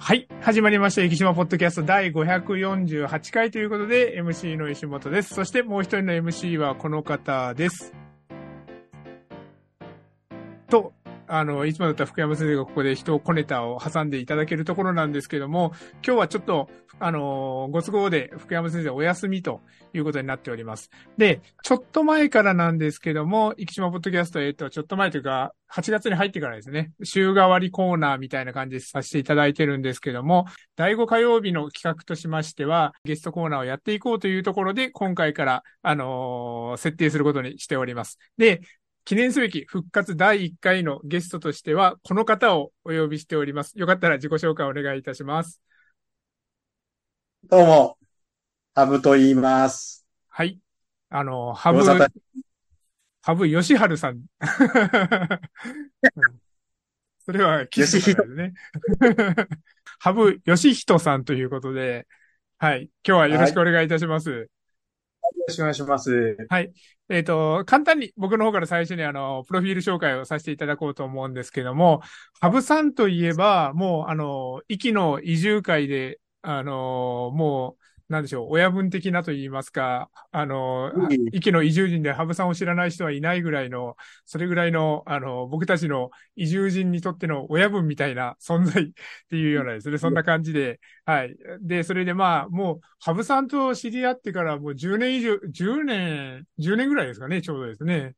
はい。始まりました。生島ポッドキャスト第548回ということで、MC の石本です。そしてもう一人の MC はこの方です。と、あの、いつもだったら福山先生がここで人をコネタを挟んでいただけるところなんですけども、今日はちょっと、あの、ご都合で福山先生お休みということになっております。で、ちょっと前からなんですけども、生島ポッドキャスト、えっと、ちょっと前というか、8月に入ってからですね、週替わりコーナーみたいな感じでさせていただいてるんですけども、第5火曜日の企画としましては、ゲストコーナーをやっていこうというところで、今回から、あのー設定することにしております。で、記念すべき復活第1回のゲストとしては、この方をお呼びしております。よかったら自己紹介お願いいたします。どうも、ハブと言います。はい。あの、ハブハブヨシハルさん。う んそれは、キスですね。ハブヨシヒトさんということで、はい。今日はよろしくお願いいたします。よよろしくお願いします。はいえっ、と、簡単に僕の方から最初にあの、プロフィール紹介をさせていただこうと思うんですけども、ハブさんといえば、もうあの、息の移住会で、あの、もう、なんでしょう、親分的なと言いますか、あの、うん息の移住人でハブさんを知らない人はいないぐらいの、それぐらいの、あの、僕たちの移住人にとっての親分みたいな存在 っていうようなですね、そんな感じで、はい。で、それでまあ、もう、ハブさんと知り合ってからもう10年以上、10年、10年ぐらいですかね、ちょうどですね。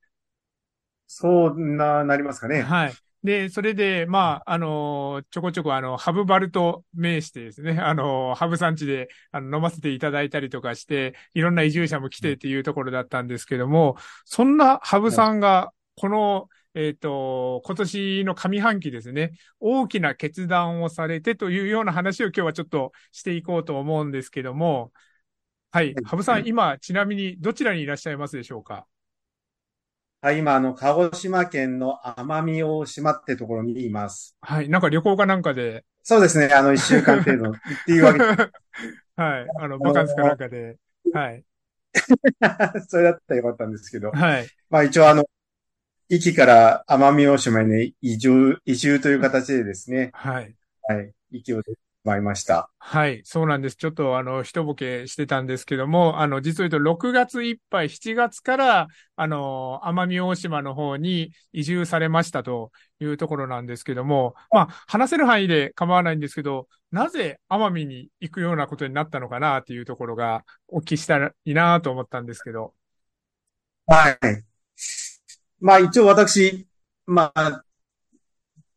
そうな、なりますかね。はい。で、それで、まあ、あのちょこちょこ、あの、ハブバルと名してですね、あのハブ産地で、あの、飲ませていただいたりとかして、いろんな移住者も来てっていうところだったんですけども、そんなハブさんが、この、えっ、と、今年の上半期ですね、大きな決断をされてというような話を今日はちょっとしていこうと思うんですけども、はい。ハブさん、今、ちなみにどちらにいらっしゃいますでしょうか？はい、今、あの、鹿児島県の奄美大島ってところにいます。はい。なんか旅行かなんかで、そうですね、あの、一週間程度 っていうわけで、はい。あの、バカンスかなんかで、はい。それだったらよかったんですけど、はい。まあ一応あの、壱岐から奄美大島に移住、移住という形でですね、はい。はい、壱岐を出てまいりました。はい。そうなんです。ちょっと、あの、一ボケしてたんですけども、あの、実を言うと、6月いっぱい、7月から、あの、奄美大島の方に移住されましたというところなんですけども、まあ、話せる範囲で構わないんですけど、なぜ奄美に行くようなことになったのかなっていうところが、お聞きしたらいいなと思ったんですけど。はい。まあ一応私、まあ、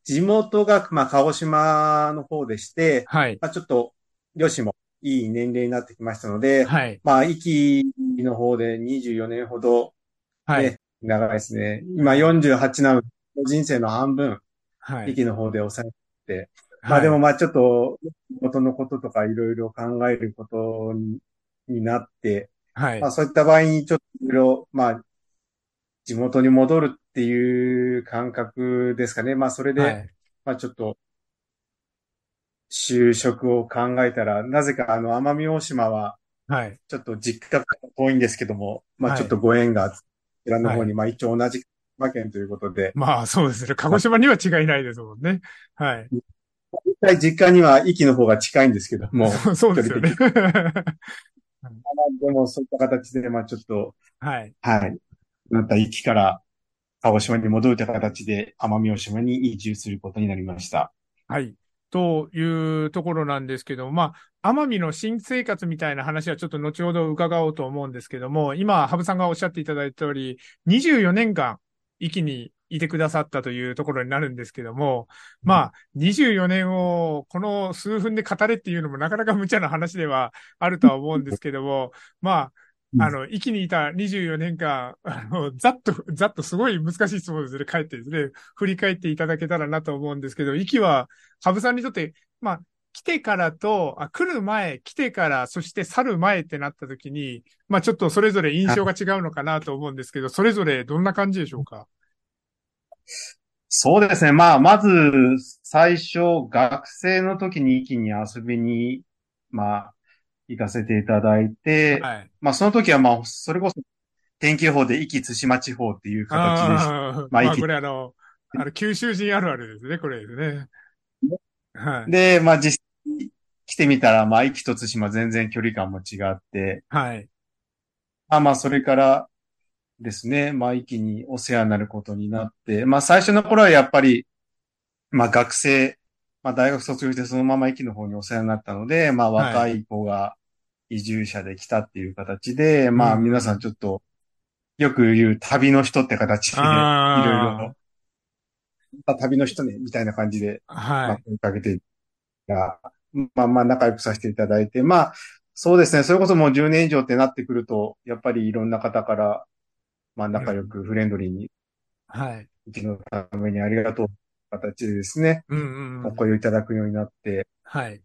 地元が、まあ、鹿児島の方でして、はい。まあちょっと、よしもいい年齢になってきましたので、はい。まあ、壱岐の方で24年ほど、はい。ね長いですね。今48なので、人生の半分、はい。壱岐の方で抑えて、まあはいでもまあちょっと、元のこととかいろいろ考えることにになって、はいまあ。そういった場合にちょっといろいろ、まあ、地元に戻るっていう感覚ですかね。まあそれで、はい。まあちょっと、就職を考えたら、なぜかあの、奄美大島は、はい。ちょっと実家から遠いんですけども、まはいあちょっとご縁が、こちらの方はに、まあ一応同じ馬県ということで、まあ、そうですね。鹿児島には違いないですもんね。はい。実際実家には壱岐の方が近いんですけども、そうですよね。でもそういった形で、まあちょっと、はい。はい。また壱岐から鹿児島に戻るという形で奄美大島に移住することになりました。はい。というところなんですけど、まあ、奄美の新生活みたいな話はちょっと後ほど伺おうと思うんですけども、今、ハブさんがおっしゃっていただいた通り、24年間、壱岐にいてくださったというところになるんですけども、まあ、24年をこの数分で語れっていうのもなかなか無茶な話ではあるとは思うんですけども、まあ、あの、壱岐にいた24年間、あの、ざっと、ざっとすごい難しい質問ですね、帰ってですね、振り返っていただけたらなと思うんですけど、壱岐は、ハブさんにとって、まあ、来てからと、あ、来る前、来てから、そして去る前ってなった時に、まあちょっとそれぞれ印象が違うのかなと思うんですけど、それぞれどんな感じでしょうか？そうですね。まあ、まず、最初、学生の時に壱岐に遊びに、まあ、行かせていただいて、はい。まあ、その時はまあ、それこそ、天気予報で壱岐対馬地方っていう形でした。あーまあ息まあこれあの、あの、九州人あるあるですね、これですね。はい。で、まあ、実来てみたら、まあ、壱岐と対馬全然距離感も違って、はい。まあまあ、それからですね、まあ、壱岐にお世話になることになって、まあ、最初の頃はやっぱり、まあ、学生、まあ、大学卒業してそのまま壱岐の方にお世話になったので、まあ、はい若い子が移住者で来たっていう形で、まあ、うん皆さんちょっと、よく言う旅の人って形で、いろいあろ、旅の人ね、みたいな感じで、あ、まあ、はい。声かけてが、まあまあ仲良くさせていただいて、まあ、そうですね。それこそもう10年以上ってなってくると、やっぱりいろんな方から、まあ仲良くフレンドリーに、はい。うちのためにありがとう形でですね、うんうんうん。お声をいただくようになって、はい。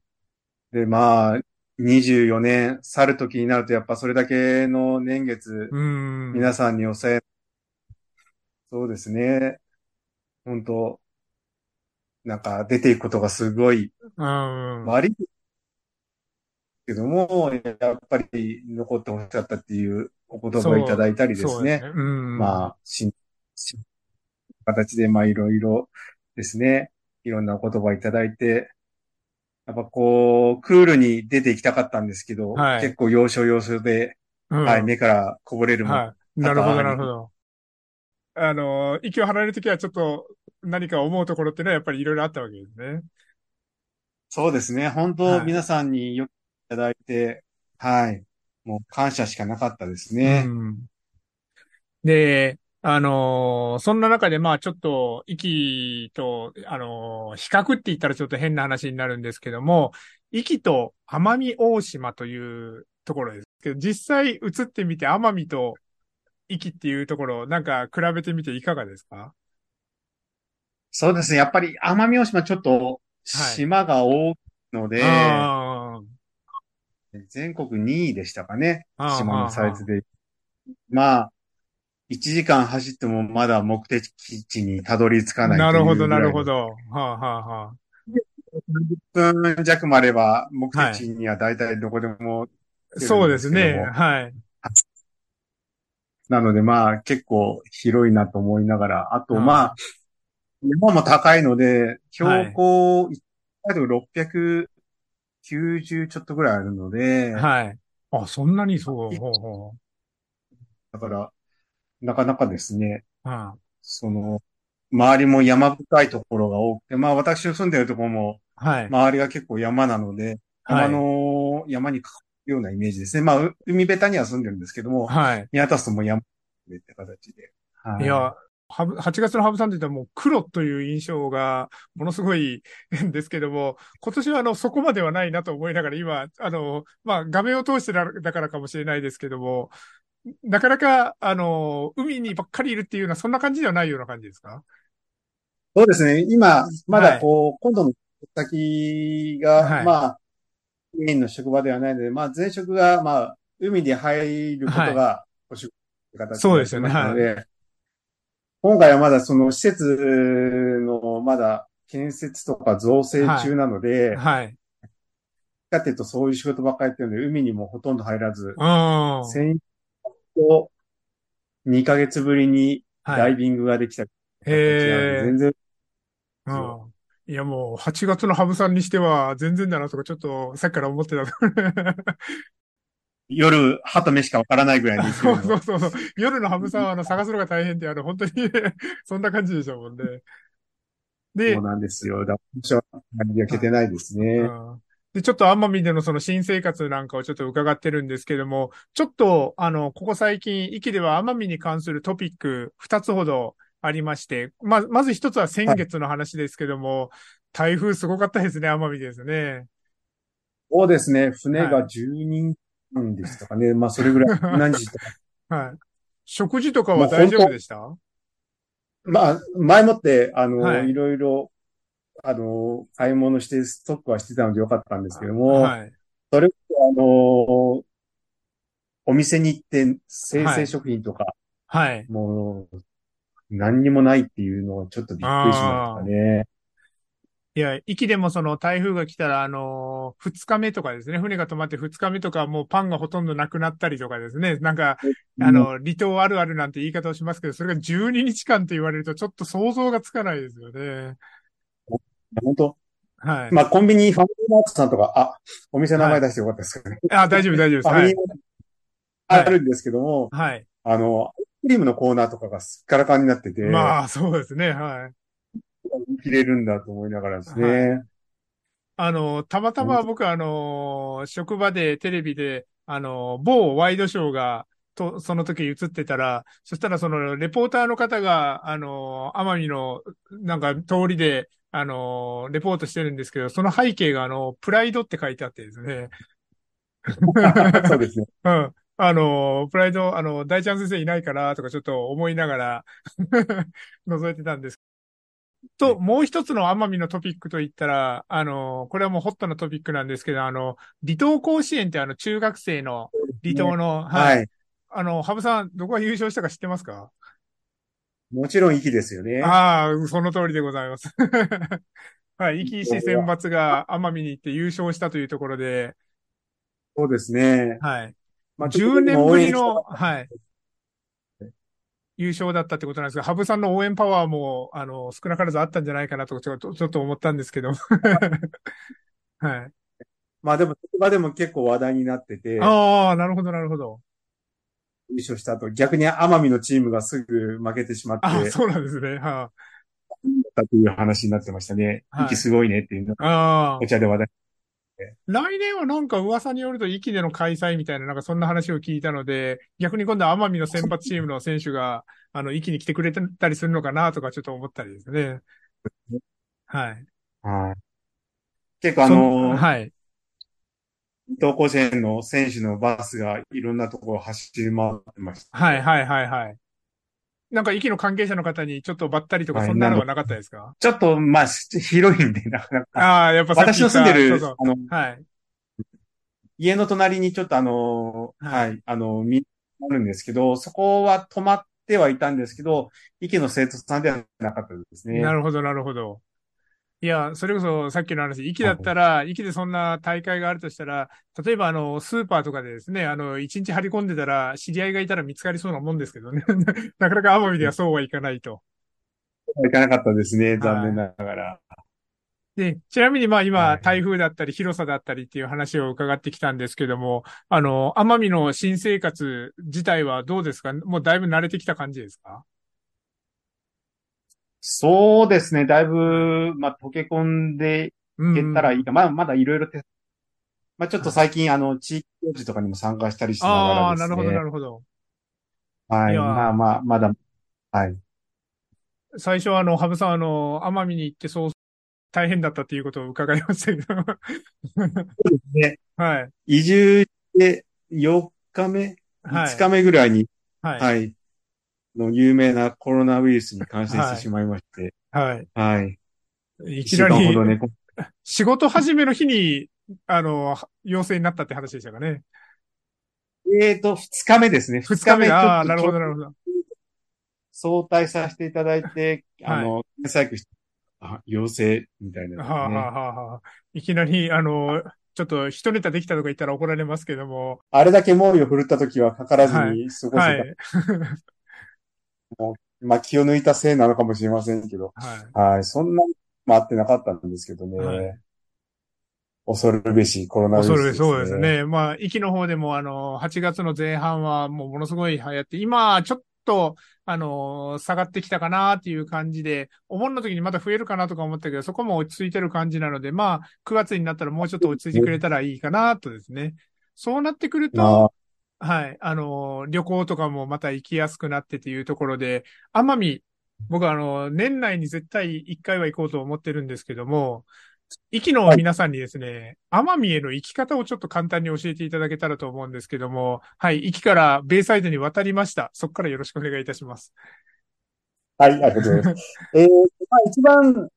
で、まあ、24年去る時になると、やっぱそれだけの年月、うん。皆さんにお世話、そうですね。本当なんか出ていくことがすごいうん。悪いけども、やっぱり残ってほしかったっていうお言葉をいただいたりですね。そううん。まあ、し、し、形で、まあ、いろいろですね。いろんなお言葉をいただいて、やっぱこう、クールに出ていきたかったんですけど、はい結構要所要所で、うん、はい、目からこぼれるもの、はい。なるほど、なるほど。あの、息を張られるときはちょっと何か思うところっていうのはやっぱりいろいろあったわけですね。そうですね。本はい当、皆さんによくいただいて、はい。もう感謝しかなかったですね。うん。で、あのーそんな中でまあちょっと、息と、あのー比較って言ったらちょっと変な話になるんですけども、息と奄美大島というところですけど、実際移ってみて奄美と息っていうところ、なんか比べてみていかがですか？そうですね。やっぱり奄美大島ちょっと島が多いので、あ全国2位でしたかね。島のサイズで。まあ、1時間走ってもまだ目的地にたどり着あ、かないなるほど、なるほど。ど。はあ、はあ、は30分弱もあれば目的地には大体どこでも、あ。そうですね。はい。なのでまあ結構広いなと思いながら、あとうんまあ、山も高いので、標高、1回で690ちょっとぐらいあるので、はい。あ、そんなにそう。だから、なかなかですね、う。うん。その、周りも山深いところが多くて、まあ私の住んでるところも、はい。周りが結構山なので、はい山の、山に囲うようなイメージですね。まあ、う海辺たには住んでるんですけども、はい。見渡すともう山でって形で。はいや、はぶ8月のハブさんって言ったらもう黒という印象がものすごいんですけども、今年はあの、そこまではないなと思いながら今、あの、まあ、画面を通してだだからかもしれないですけども、なかなか、あの、海にばっかりいるっていうような、そんな感じではないような感じですか？そうですね。今、まだこう、今度の先が、はい。まあ、メインの職場ではないので、まあ前職が、まあ、海に入ることが、お仕事って形そうですよねになってますので今回はまだその施設の、まだ建設とか造成中なので、はい。かっていうとそういう仕事ばっかりやってるので、海にもほとんど入らず、うん。先と2ヶ月ぶりにダはい。イビングができたへえ全然、うん。いやもう、8月のハブさんにしては全然だなとか、ちょっとさっきから思ってた。夜、歯と目しかわからないぐらいに そうそうそうそう。夜のハブさんはあの探すのが大変って、あの、本当にそんな感じでしたもんね。でそう、なんですよ。だ私は何焼けてないですね。うんで、ちょっと奄美でのその新生活なんかをちょっと伺ってるんですけども、ちょっと、あの、ここ最近、壱岐では奄美に関するトピック2つほどありまして、ま、まず一つは先月の話ですけども、台風すごかったですね、奄美ですね。そうですね。船はが10人なんですとかね。まあ、それぐらい、何時とか。はい。食事とかは大丈夫でした？まあ、前もって、あの、はいい、ろいろ、あの、買い物してストックはしてたのでよかったんですけども、はい。それあの、お店に行って生鮮食品とか、はい。もう、何にもないっていうのはちょっとびっくりしましたね。いや、壱岐でもその台風が来たら、あのー二日目とかですね、船が止まって二日目とかもうパンがほとんどなくなったりとかですね、なんか、あの、離島あるあるなんて言い方をしますけど、それが12日間って言われるとちょっと想像がつかないですよね。本当？はい。まあ、コンビニ、ファミリーマートさんとか、あ、お店の名前出してよかったですかね。あ、大丈夫、大丈夫です。はいファミリー。マートあるんですけども、はい。あの、アイスクリームのコーナーとかがすっからかんになってて、まあ、そうですね。はい。切れるんだと思いながらですはね。あの、たまたま僕、あの、職場でテレビで、あの、某ワイドショーが、と、その時映ってたら、そしたらその、レポーターの方が、あの、奄美の、なんか、通りで、あの、レポートしてるんですけど、その背景が、あの、プライドって書いてあってですね。そうですね。うん。あの、プライド、あの、大ちゃん先生いないかなとかちょっと思いながら 覗いてたんです。と、もう一つの奄美のトピックといったら、あの、これはもうホットなトピックなんですけど、あの、離島甲子園ってあの、中学生の離島の、はい。はい。あの、ハブさん、どこが優勝したか知ってますか？もちろん息ですよね。ああ、その通りでございます。はい。壱岐市選抜が奄美に行って優勝したというところで、そうですね。はい。まあ10年ぶりの、応はい。優勝だったってことなんですが、ハブさんの応援パワーも、あの、少なからずあったんじゃないかなと、ちょっと、ちょっと思ったんですけど。はい。まあでも、職場でも結構話題になってて、優ああ、なるほど、なるほど。勝した後、逆に奄美のチームがすぐ負けてしまって、ああ、そうなんですね。はたという話になってましたね。はい息すごいねっていうのあ、ああお。茶で話題。来年はなんか噂によると、壱岐での開催みたいな、なんかそんな話を聞いたので、逆に今度は奄美の選抜チームの選手が、あの、壱岐に来てくれたりするのかなとか、ちょっと思ったりですね。はい。はい。結構あその、はい。東甲子園の選手のバスがいろんなところ走り回ってました。はい、はい、はい、はい。なんか、息の関係者の方にちょっとばったりとか、はいそんなのはなかったですか？ちょっと、まあ、広いんで、なかなか。ああ、やっぱ私の住んでる、言ったそうあの、そうはい。家の隣にちょっとあの、ははいい、あの、み、あるんですけど、そこは泊まってはいたんですけど、池の生徒さんではなかったですね。なるほど、なるほど。いや、それこそさっきの話、駅だったら、駅でそんな大会があるとしたら、例えばあの、スーパーとかでですね、あの、一日張り込んでたら、知り合いがいたら見つかりそうなもんですけどね。なかなか奄美ではそうはいかないと。行かなかったですね、残念ながら。で、ちなみにまあ今、はい台風だったり広さだったりっていう話を伺ってきたんですけども、あの、奄美の新生活自体はどうですか？もうだいぶ慣れてきた感じですか？そうですね、だいぶ、まあ、溶け込んでうんいけたらいいか。まあ、まだいろいろて、まあ、ちょっと最近、あの、地域行事とかにも参加したりしながああ、らですね。なるほど、なるほど。はいい。やまあまあ、まだ、はい。最初はあの、ハブさんあの、奄美に行ってそう、大変だったっていうことを伺いましたけど。ね、はい。移住して4日目、はい。5日目ぐらいに、はい。はい。の有名なコロナウイルスに感染してしまいまして、はい。はい。い一週間ほきなり、どね、仕事始めの日に、あの、陽性になったって話でしたかね。えーと、2日目ですね。二日目ああ、なるほど、なるほど。早退させていただいて、はいあの、検査薬して、あ、陽性みたいな、ね。はあ、はあはあはあ、いきなり、あの、ちょっと一ネタできたとか言ったら怒られますけども。あれだけ猛威を振るった時はかからずに過ごせた。はい。まあ気を抜いたせいなのかもしれませんけど。はい。はい。そんなに待ってなかったんですけどね。はい恐るべしコロナウイルス恐るです、ね。そうです。ね。まあ、息の方でも、あの、8月の前半はもうものすごい流行って、今、ちょっと、あの、下がってきたかなっていう感じで、お盆の時にまた増えるかなとか思ったけど、そこも落ち着いてる感じなので、まあ、9月になったらもうちょっと落ち着いてくれたらいいかなとですね。そうなってくると、はい、あの、旅行とかもまた行きやすくなってっていうところで、奄美、僕はあの、年内に絶対1回は行こうと思ってるんですけども、壱岐の皆さんにですね、奄美への行き方をちょっと簡単に教えていただけたらと思うんですけども、はい、壱岐からベイサイドに渡りました。そこからよろしくお願いいたします。はい、ありがとうございます。えー、まあ一番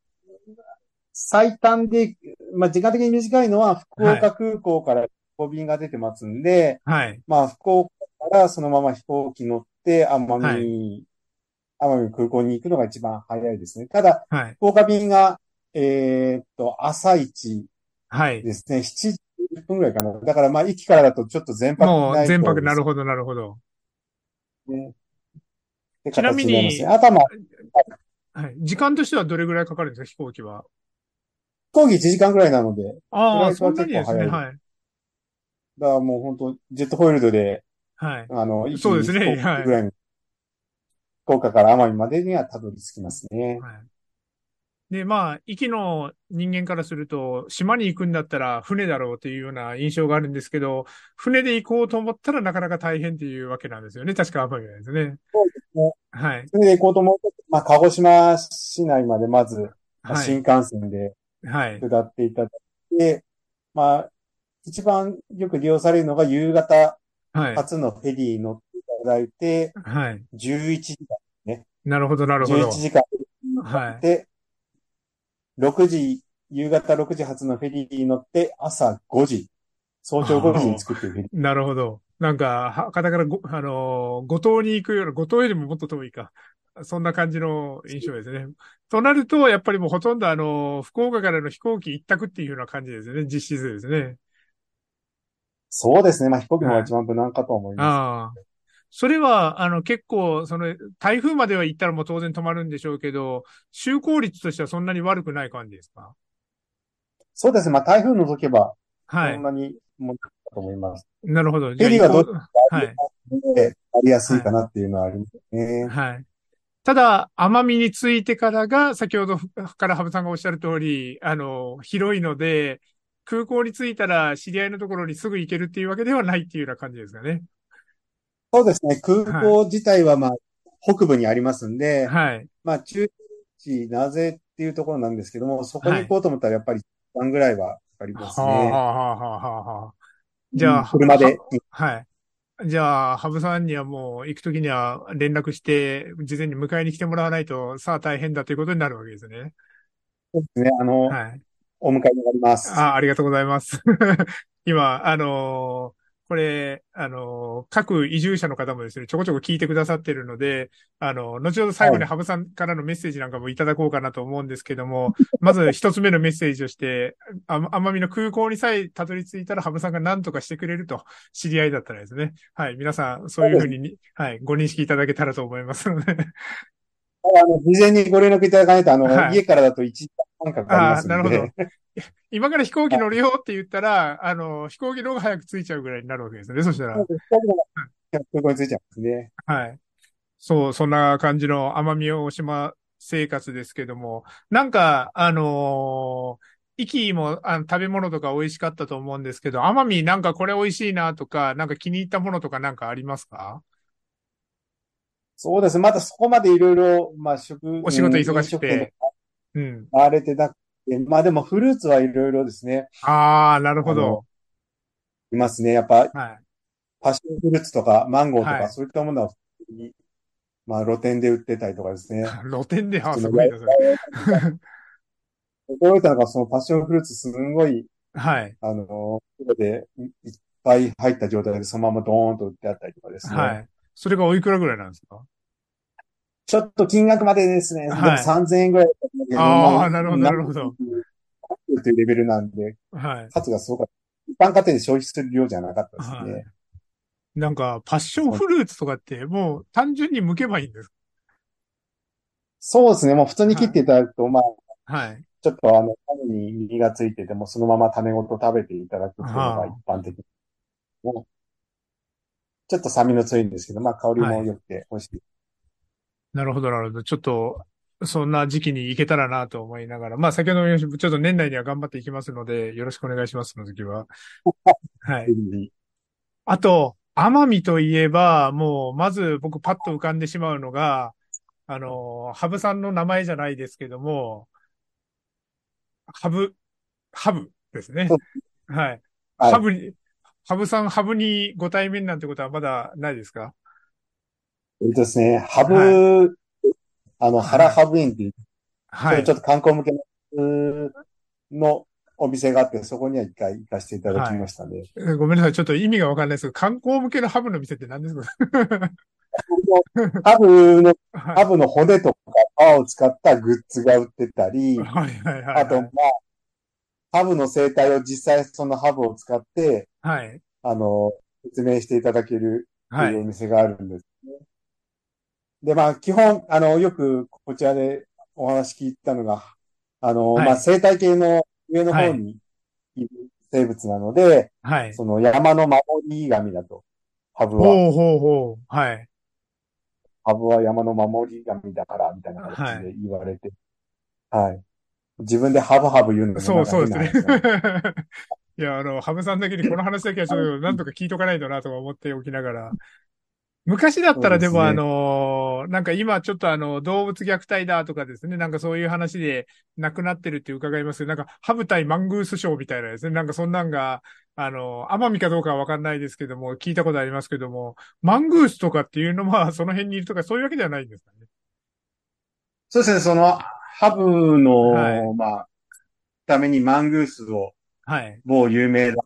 最短で、まあ時間的に短いのは福岡空港から飛行便が出てますんで、はい、まあ福岡からそのまま飛行機乗って奄美、は奄美空港に行くのが一番早いですね。ただ、はい、福岡便が、えーっと、朝一はい。ですね。7時10分ぐらいかな。だからまあ駅からだとちょっと全泊もう全泊、なるほほど、なるほど。どね。ちなみに形になりますねあとはい。時間としてはどれぐらいかかるんですか、飛行機は？行機1時間くらいなので、ああ、そんなにですね。はい。だからもう本当ジェットホイールドで、はい。あの、そうですね飛行機ぐらいに、福岡から奄美までにはたどり着きますね。はい。で、まあ、壱岐の人間からすると、島に行くんだったら船だろうというような印象があるんですけど、船で行こうと思ったらなかなか大変っていうわけなんですよね。確か奄美はですね。そうですね。はい。それで行こうと思うと、まあ、鹿児島市内までまず、まあはい。新幹線ではい。下っていただいて、まあ、一番よく利用されるのが夕方はい。初のフェリーに乗っていただいて、はい。11時間、なるほど、なるほど11。時間はい。で、6時、夕方6時発のフェリーに乗って朝5時、早朝5時に着くっていうフェリー。なるほど。なんか、博多からご、あのー五島に行くような、五島よりももっと遠いか。そんな感じの印象ですね。となると、やっぱりもうほとんどあのー福岡からの飛行機一択っていうような感じですね。実質ですね。そうですね。まあ飛行機の方が一番無難かと思いまああ。それは、あの、結構、その、台風までは行ったらもう当然止まるんでしょうけど、就航率としてはそんなに悪くない感じですか？す。そうですね。まあ台風除けば、はいそん。なにもかと思います。なるほど。フェリーはどじゃあはい。で、ありやすいかなっていうのはありますね。はい。ただ、奄美についてからが、先ほどから羽生さんがおっしゃる通り、あの、広いので、空港に着いたら知り合いのところにすぐ行けるっていうわけではないっていうような感じですかね。そうですね。空港自体はまあ北部にありますんで、はい。まあ中地なぜっていうところなんですけども、そこに行こうと思ったらやっぱり時間ぐらいはかかりますはあ、はね。あ、はあ、はあ、はあ。じゃあ、車で。はい。じゃあ、ハブさんにはもう行くときには連絡して、事前に迎えに来てもらわないと、さあ大変だということになるわけですね。そうですね。あの、はい。お迎えになります。あ、ありがとうございます。今、あのーこれ、あのー各移住者の方もですね、ちょこちょこ聞いてくださってるので、あの後ほど最後にはいハブさんからのメッセージなんかもいただこうかなと思うんですけども、まず一つ目のメッセージとして、あ奄美の空港にさえたどり着いたらハブさんが何とかしてくれると、知り合いだったらですね。はい、皆さん、そういうふうに、はい、ご認識いただけたらと思いますので。あの、事前にご連絡いただかないと、あの、はい家からだと1時間半かかりああ、ますので。なるほど。今から飛行機乗るよって言ったら、あの、飛行機の方が早く着いちゃうぐらいになるわけですね。そしたら。着いちゃうんですね。はい。そう、そんな感じの奄美大島生活ですけども、なんか、あのー、イキもあの食べ物とか美味しかったと思うんですけど、奄美なんかこれ美味しいなとか、なんか気に入ったものとかなんかありますか？そうです。まだそこまでいろいろ、まあ、食、お仕事忙しくてうん。回れてなくて、まあでもフルーツはいろいろですね。ああ、なるほど。いますね。やっぱ、はい。パッションフルーツとか、マンゴーとか、はいそういったものは普通に、まあ露店で売ってたりとかですね。露店で、あ、すごいな、それ。驚いたのが、そのパッションフルーツすんごい、はい。あの、袋でいいっぱい入った状態でそのままドーンと売ってあったりとかですね。はい。それがおいくらぐらいなんですか？ちょっと金額までですね、はいでも3000円ぐらいだったんだけど。あーまなるほどなるほど。というレベルなんで、はい。数がすごかった。一般家庭で消費する量じゃなかったですはいね。なんか、パッションフルーツとかって、もう単純に剥けばいいんですそうですね。もう普通に切っていただくと、まあ、かはい。ちょっとあの、種に実がついてても、そのまま種ごと食べていただくっていうのが一般的。もうちょっと酸味の強いんですけど、まあ香りも良くて美味しい。なるほど、なるほど。ちょっと、そんな時期に行けたらなと思いながら、まあ先ほども言いましたちょっと年内には頑張っていきますので、よろしくお願いします、その時は。はい。あと、奄美といえば、もう、まず僕パッと浮かんでしまうのが、あの、ハブさんの名前じゃないですけども、ハブ、ハブですね。はい。はいハブに、ハブさん、ハブにご対面なんてことはまだないですか？えっとですね、ハブ、はあの、原ハブ園っていう、はいちょ。っと観光向けののお店があって、そこには一回行かせていただきましたね。えごめんなさい。ちょっと意味がわかんないですけど、観光向けのハブの店って何ですか？ハブの、はハブの骨とか皮を使ったグッズが売ってたりい。、はいはいはい。あと、まあ、ハブの生態を実際そのハブを使って、はい。あの、説明していただけるってはいいうお。店があるんですね。で、まあ、基本、あの、よくこちらでお話聞いたのが、あの、はいまあ、生態系の上の方にいる生物なので、はい。その山の守り神だと。ハブは。ほうほうほう。はい。ハブは山の守り神だから、みたいな形で言われて。はい。自分でハブハブ言うのもそうそうですね。いや、あの、ハブさんだけにこの話だけはちょっとなんとか聞いとかないとなとか思っておきながら。昔だったらでもあの、なんか今ちょっとあの、動物虐待だとかですね、なんかそういう話で亡くなってるって伺います。けど、なんかハブ対マングースショーみたいなですね、なんかそんなんが、あの、奄美かどうかはわかんないですけども、聞いたことありますけども、マングースとかっていうのはその辺にいるとかそういうわけではないんですかね。そうですね、その、ハブの、はい。まあ、ためにマングースをはい。某有名な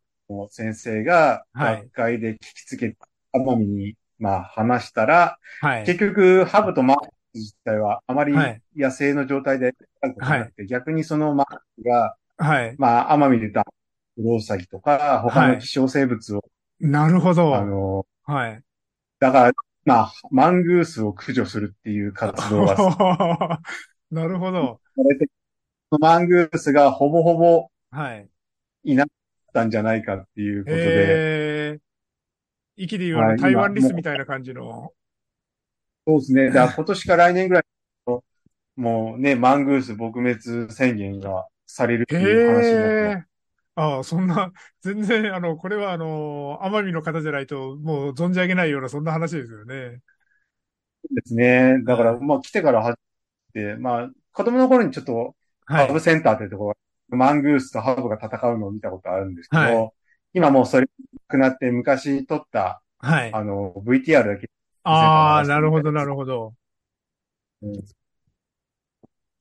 先生がはい。学会で聞きつけて、奄美に、まあ話したら、はい。結局、ハブとマングース自体はあまりはい野生の状態であることなくて、逆にそのマングースが、はい。まあ、奄美でたクロウサギとか、他はいの希少生物を、なるほど。あの、はい。だから、まあ、マングースを駆除するっていう活動がさ なるほど。マングースがほぼほぼはい。いなかったんじゃないかっていうことで。息で言うあのはい台湾今リスみたいな感じの。そうですね。だから今年か来年ぐらい、もうね、マングース撲滅宣言がされるってへいう話になって。ああ、そんな、全然、あの、これはあの、奄美の方じゃないと、もう存じ上げないような、そんな話ですよね。ですね。だから、はいまあ来てから初めて、まあ、子供の頃にちょっと、はいハブ。センターっていうところ、マングースとハブが戦うのを見たことあるんですけど、はい今もうそれなくなって昔撮った、はい。あの、VTR だけ、ああ、なるほど、なるほど。うん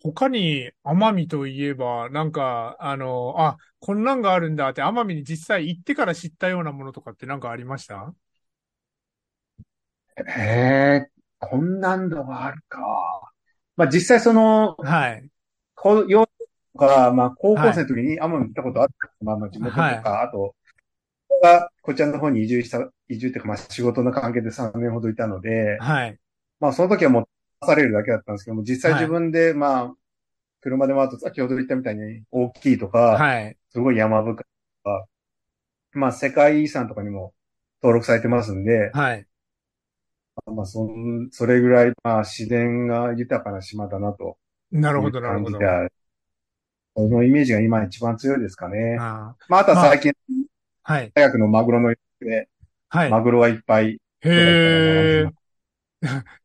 他に、奄美といえば、なんか、あの、あ、こんなんがあるんだって、奄美に実際行ってから知ったようなものとかってなんかありました？へえ、こんなんのがあるか。まあ実際その、はい。こう、幼とか、まあ高校生の時に奄美行ったことある。まあまあ地元とか、はいあと、僕がこちらの方に移住した、移住っていうかまあ仕事の関係で3年ほどいたので、はい。まあその時はもうされるだけだったんですけども、実際はい自分でまあ、車で回ると先ほど言ったみたいに大きいとか、はい。すごい山深いとか、まあ世界遺産とかにも登録されてますんで、はい。まあそん、それぐらいまあ自然が豊かな島だなとないるほど、うなるほど。そのイメージが今一番強いですかね。あまああとは最近ーはい。大学のマグロので、はい。マグロはいっぱいへえ。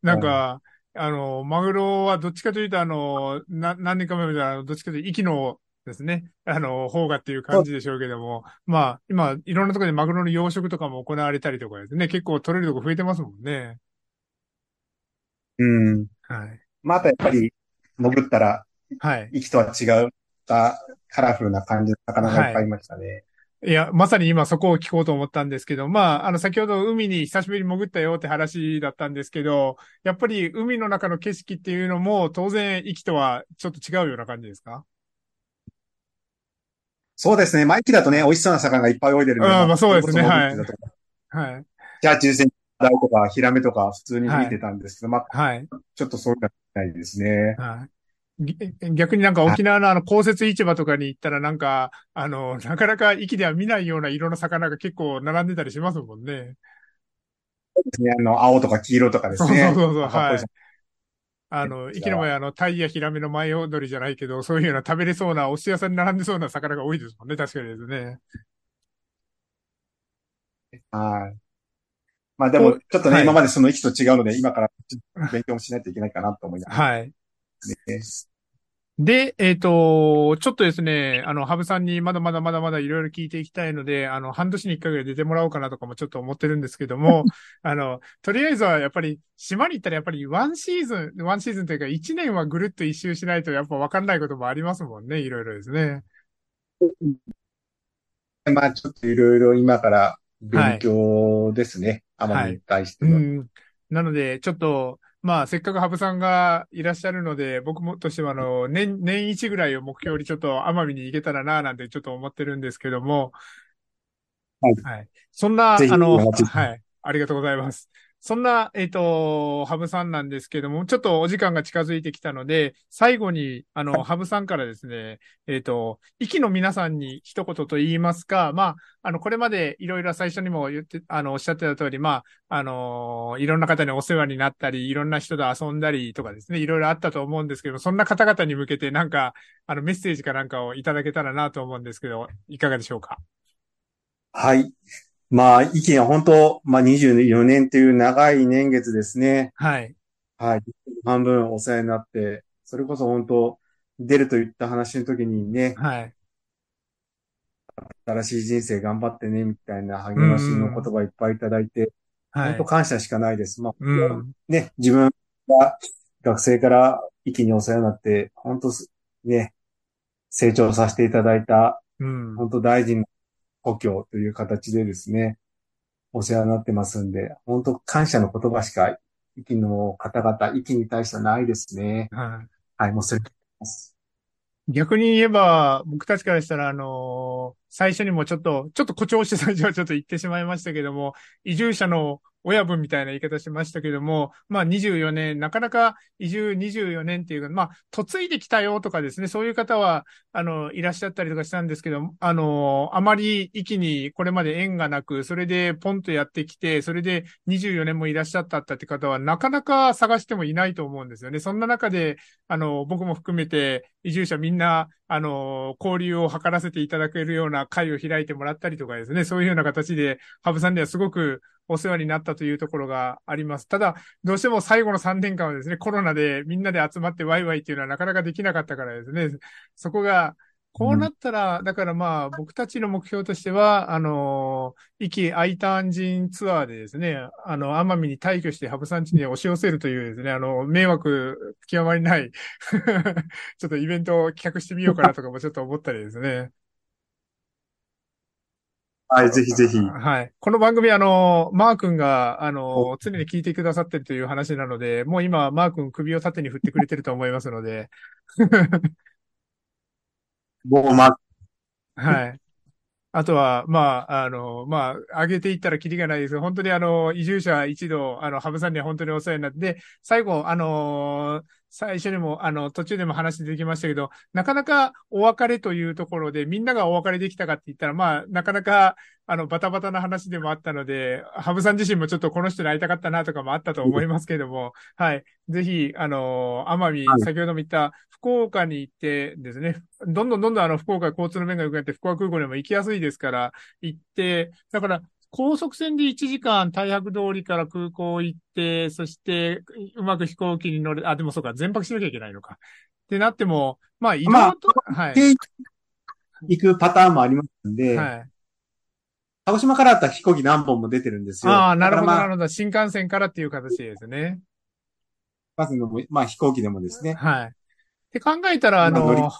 なんか、あの、マグロはどっちかというと、あの、な、何年か前までは、どっちかというと、息のですね、あの、方がっていう感じでしょうけども、まあ、今、いろんなところでマグロの養殖とかも行われたりとかですね、結構取れるとこ増えてますもんね。うん。はい。まああとやっぱり潜ったら、はい。息とは違ったカラフルな感じの魚がいっぱいいましたね。いや、まさに今そこを聞こうと思ったんですけど、まあ、あの、先ほど海に久しぶりに潜ったよって話だったんですけど、やっぱり海の中の景色っていうのも当然息とはちょっと違うような感じですか？そうですね。毎期だとね、美味しそうな魚がいっぱい泳いでるんで。ああまあそうですねそれこそ潜ってたとかはい。じゃあ、中線台とか、ヒラメとか、普通に見てたんですけど、まあ、はい。ちょっとそういうのはないですね。はい。ぎ逆になんか沖縄のあの、公設市場とかに行ったらなんか、あの、なかなか息では見ないような色の魚が結構並んでたりしますもんね。ですね。あの、青とか黄色とかですね。そうそうそう、はい。あの、池の前あの、タイやヒラメの前踊りじゃないけど、そういうような食べれそうな、お寿司屋さんに並んでそうな魚が多いですもんね、確かにですね。はい。まあでも、ちょっとね、はい今までその位置と違うので、今から勉強もしないといけないかなと思いますはい。ね。で、えっ、と、ちょっとですね、あの、ハブさんにまだまだまだまだいろいろ聞いていきたいので、あの、半年に一回ぐらい出てもらおうかなとかもちょっと思ってるんですけども、あの、とりあえずはやっぱり、島に行ったらやっぱりワンシーズン、ワンシーズンというか一年はぐるっと一周しないとやっぱわかんないこともありますもんね、いろいろですね。まあちょっといろいろ今から勉強ですね。はい奄美に対しての。うん。なので、ちょっと、まあ、せっかくハブさんがいらっしゃるので、僕もとしては、あの、年、年一ぐらいを目標にちょっと奄美に行けたらな、なんてちょっと思ってるんですけども、はいはい。そんな、あの、はい。ありがとうございます。そんな、えっ、と、ハブさんなんですけども、ちょっとお時間が近づいてきたので、最後に、あの、ハブさんからですね、えっ、と、息の皆さんに一言と言いますか、まあ、あの、これまでいろいろ最初にも言って、あの、おっしゃってた通り、まあ、あの、いろんな方にお世話になったり、いろんな人と遊んだりとかですね、いろいろあったと思うんですけど、そんな方々に向けてなんか、あの、メッセージかなんかをいただけたらなと思うんですけど、いかがでしょうか？はい。まあ、意見は本当、まあ24年という長い年月ですね。はい。はい。半分お世話になって、それこそ本当、出るといった話の時にね、はい。新しい人生頑張ってね、みたいな励ましの言葉いっぱいいただいて、はい。本当感謝しかないです。まあ、うん、ね、自分が学生から一気にお世話になって、本当ね、成長させていただいた、うん、本当大事な故郷という形でですね、お世話になってますんで、本当感謝の言葉しか、息の方々、息に対してはないですね。はい。はい、もうそれます。逆に言えば、僕たちからしたら、あのー、最初にもちょっと、ちょっと誇張して最初はちょっと言ってしまいましたけども、移住者の親分みたいな言い方しましたけども、まあ24年、なかなか移住24年っていうか、まあ、嫁いできたよとかですね、そういう方は、あの、いらっしゃったりとかしたんですけど、あの、あまり息にこれまで縁がなく、それでポンとやってきて、それで24年もいらっしゃったって方は、なかなか探してもいないと思うんですよね。そんな中で、あの、僕も含めて、移住者みんな、あの、交流を図らせていただけるような会を開いてもらったりとかですね、そういうような形で、ハブさんではすごくお世話になったというところがあります。ただ、どうしても最後の3年間はですね、コロナでみんなで集まってワイワイっていうのはなかなかできなかったからですね、そこが、こうなったら、うん、だからまあ、僕たちの目標としては、あの、壱岐アイターン人ツアーでですね、あの、奄美に退去してハブさん地に押し寄せるというですね、あの、迷惑極まりない ちょっとイベントを企画してみようかなとかもちょっと思ったりですね。はい、ぜひぜひ。はい。この番組、あの、マー君が、あの、常に聞いてくださってるという話なので、もう今、マー君首を縦に振ってくれてると思いますので。もう、ま、はい。あとは、まあ、あの、まあ、上げていったらキリがないです本当にあの、移住者一度、あの、ハブさんには本当にお世話になって、最後、あの最初にも、あの、途中でも話できましたけど、なかなかお別れというところで、みんながお別れできたかって言ったら、まあ、なかなか、あの、バタバタな話でもあったので、ハブさん自身もちょっとこの人に会いたかったなとかもあったと思いますけども、はい。ぜひ、あの、奄美、先ほども言った福岡に行ってですね、どんどんどんどんあの、福岡交通の面が良くなって、福岡空港にも行きやすいですから、行って、だから、高速船で1時間大白通りから空港行って、そしてうまく飛行機に乗る、あ、でもそうか、全泊しなきゃいけないのか。ってなっても、まあ移動と、まあ、はい。行くパターンもありますんで、はい。鹿児島からだったら飛行機何本も出てるんですよ。ああ、なるほど、なるほど。新幹線からっていう形ですね。まずのまあ飛行機でもですね。はい。って考えたら、あの、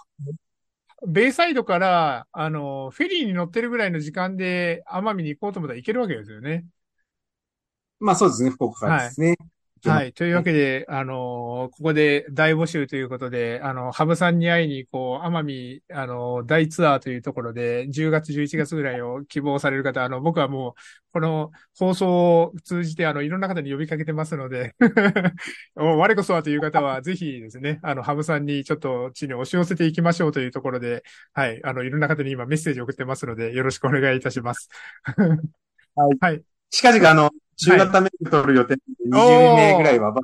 ベイサイドから、あの、フェリーに乗ってるぐらいの時間で奄美に行こうと思ったら行けるわけですよね。まあそうですね、福岡からですね。はいはい。というわけで、あの、ここで大募集ということで、あの、ハブさんに会いに、こう、奄美、あの、大ツアーというところで、10月、11月ぐらいを希望される方、あの、僕はもう、この放送を通じて、あの、いろんな方に呼びかけてますので 我こそはという方は、ぜひですね、あの、ハブさんにちょっと地に押し寄せていきましょうというところで、はい。あの、いろんな方に今メッセージを送ってますので、よろしくお願いいたします。はい。はい。近々、あの、中型メートル予定、20名ぐらいは。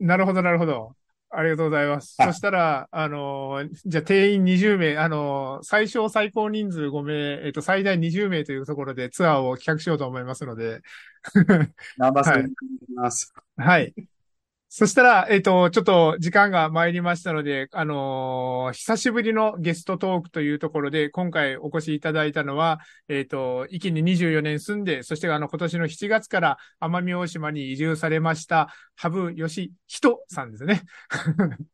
なるほど、なるほど。ありがとうございます。そしたら、あのー、じゃあ定員20名、あのー、最小最高人数5名、えっ、と、最大20名というところでツアーを企画しようと思いますので。ナンバー はい、ます。はい。そしたら、えっ、ー、と、ちょっと時間が参りましたので、あのー、久しぶりのゲストトークというところで、今回お越しいただいたのは、えっ、ー、と、一気に24年住んで、そしてあの、今年の7月から奄美大島に移住されました、羽生義人さんですね。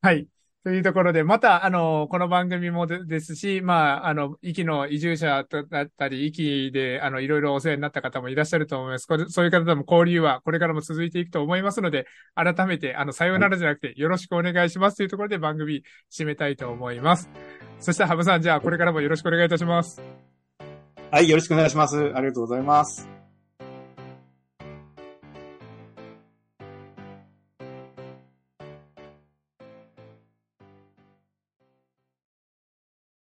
はい。というところで、また、あの、この番組もですし、まあ、あの、息の移住者だったり、息で、あの、いろいろお世話になった方もいらっしゃると思います。これ、そういう方とも交流はこれからも続いていくと思いますので、改めて、あの、さようならじゃなくて、よろしくお願いしますというところで番組締めたいと思います。そして、ハブさん、じゃあ、これからもよろしくお願いいたします。はい、よろしくお願いします。ありがとうございます。